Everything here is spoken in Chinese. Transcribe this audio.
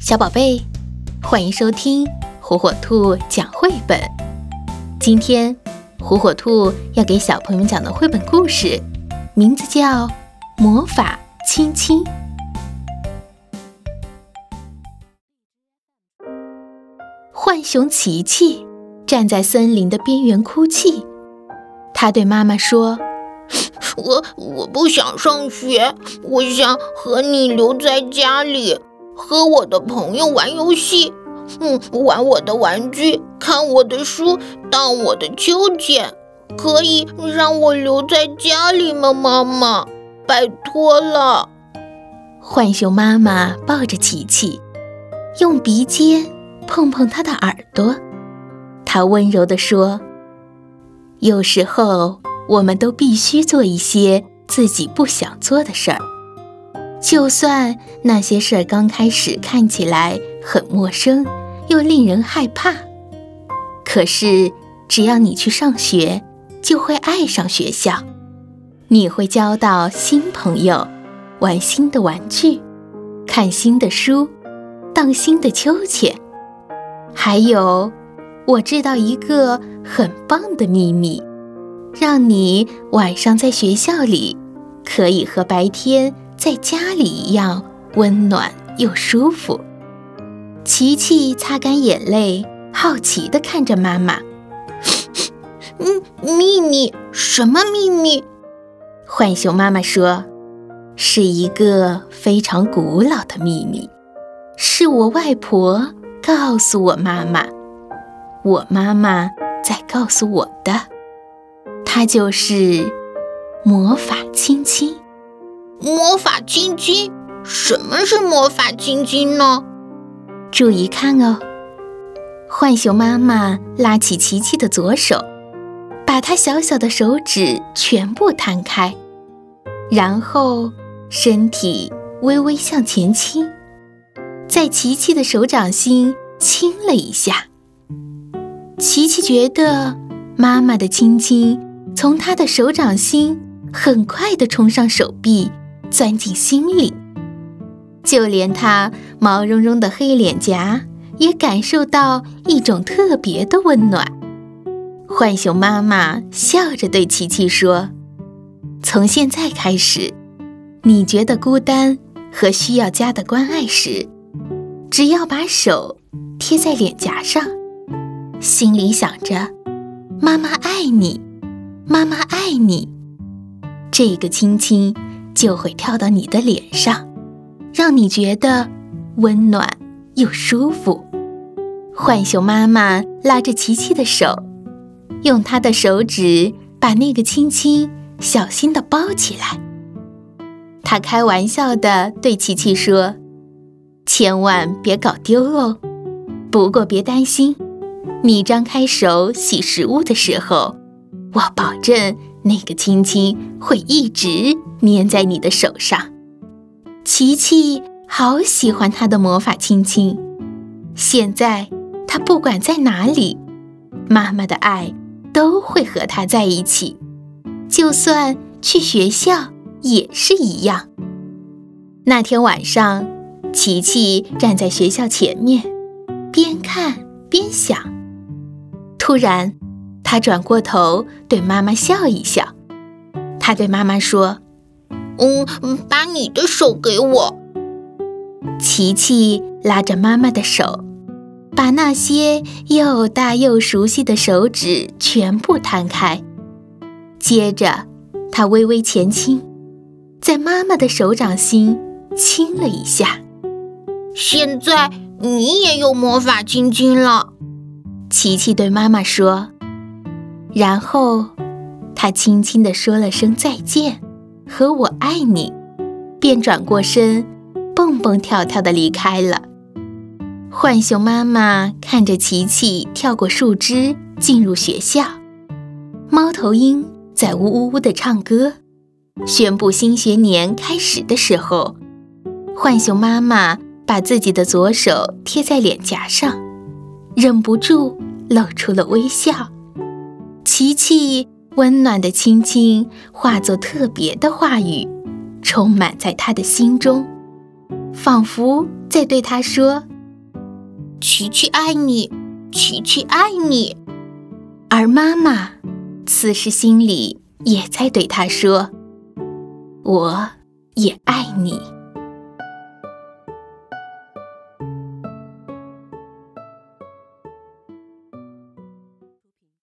小宝贝，欢迎收听火火兔讲绘本。今天，火火兔要给小朋友讲的绘本故事，名字叫《魔法亲亲》。浣熊琪琪站在森林的边缘哭泣，他对妈妈说：“ 我我不想上学，我想和你留在家里。”和我的朋友玩游戏，嗯，玩我的玩具，看我的书，荡我的秋千，可以让我留在家里吗，妈妈？拜托了。浣熊妈妈抱着琪琪，用鼻尖碰碰他的耳朵，她温柔地说：“有时候，我们都必须做一些自己不想做的事儿。”就算那些事儿刚开始看起来很陌生，又令人害怕，可是只要你去上学，就会爱上学校。你会交到新朋友，玩新的玩具，看新的书，荡新的秋千。还有，我知道一个很棒的秘密，让你晚上在学校里可以和白天。在家里一样温暖又舒服。琪琪擦干眼泪，好奇地看着妈妈。嗯，秘密？什么秘密？浣熊妈妈说：“是一个非常古老的秘密，是我外婆告诉我妈妈，我妈妈在告诉我的。它就是魔法亲亲。”魔法亲亲，什么是魔法亲亲呢？注意看哦，浣熊妈妈拉起琪琪的左手，把她小小的手指全部摊开，然后身体微微向前倾，在琪琪的手掌心亲了一下。琪琪觉得妈妈的亲亲从她的手掌心很快地冲上手臂。钻进心里，就连他毛茸茸的黑脸颊也感受到一种特别的温暖。浣熊妈妈笑着对琪琪说：“从现在开始，你觉得孤单和需要家的关爱时，只要把手贴在脸颊上，心里想着‘妈妈爱你，妈妈爱你’，这个亲亲。”就会跳到你的脸上，让你觉得温暖又舒服。浣熊妈妈拉着琪琪的手，用她的手指把那个亲亲小心地包起来。她开玩笑地对琪琪说：“千万别搞丢哦。不过别担心，你张开手洗食物的时候，我保证那个亲亲会一直。”粘在你的手上，琪琪好喜欢他的魔法亲亲。现在他不管在哪里，妈妈的爱都会和他在一起，就算去学校也是一样。那天晚上，琪琪站在学校前面，边看边想。突然，他转过头对妈妈笑一笑，他对妈妈说。嗯，把你的手给我。琪琪拉着妈妈的手，把那些又大又熟悉的手指全部摊开。接着，他微微前倾，在妈妈的手掌心亲了一下。现在你也有魔法亲亲了，琪琪对妈妈说。然后，他轻轻地说了声再见。和我爱你，便转过身，蹦蹦跳跳地离开了。浣熊妈妈看着琪琪跳过树枝进入学校，猫头鹰在呜呜呜地唱歌，宣布新学年开始的时候，浣熊妈妈把自己的左手贴在脸颊上，忍不住露出了微笑。琪琪。温暖的亲亲化作特别的话语充满在他的心中仿佛在对他说琪琪爱你琪琪爱你。而妈妈此时心里也在对他说我也爱你。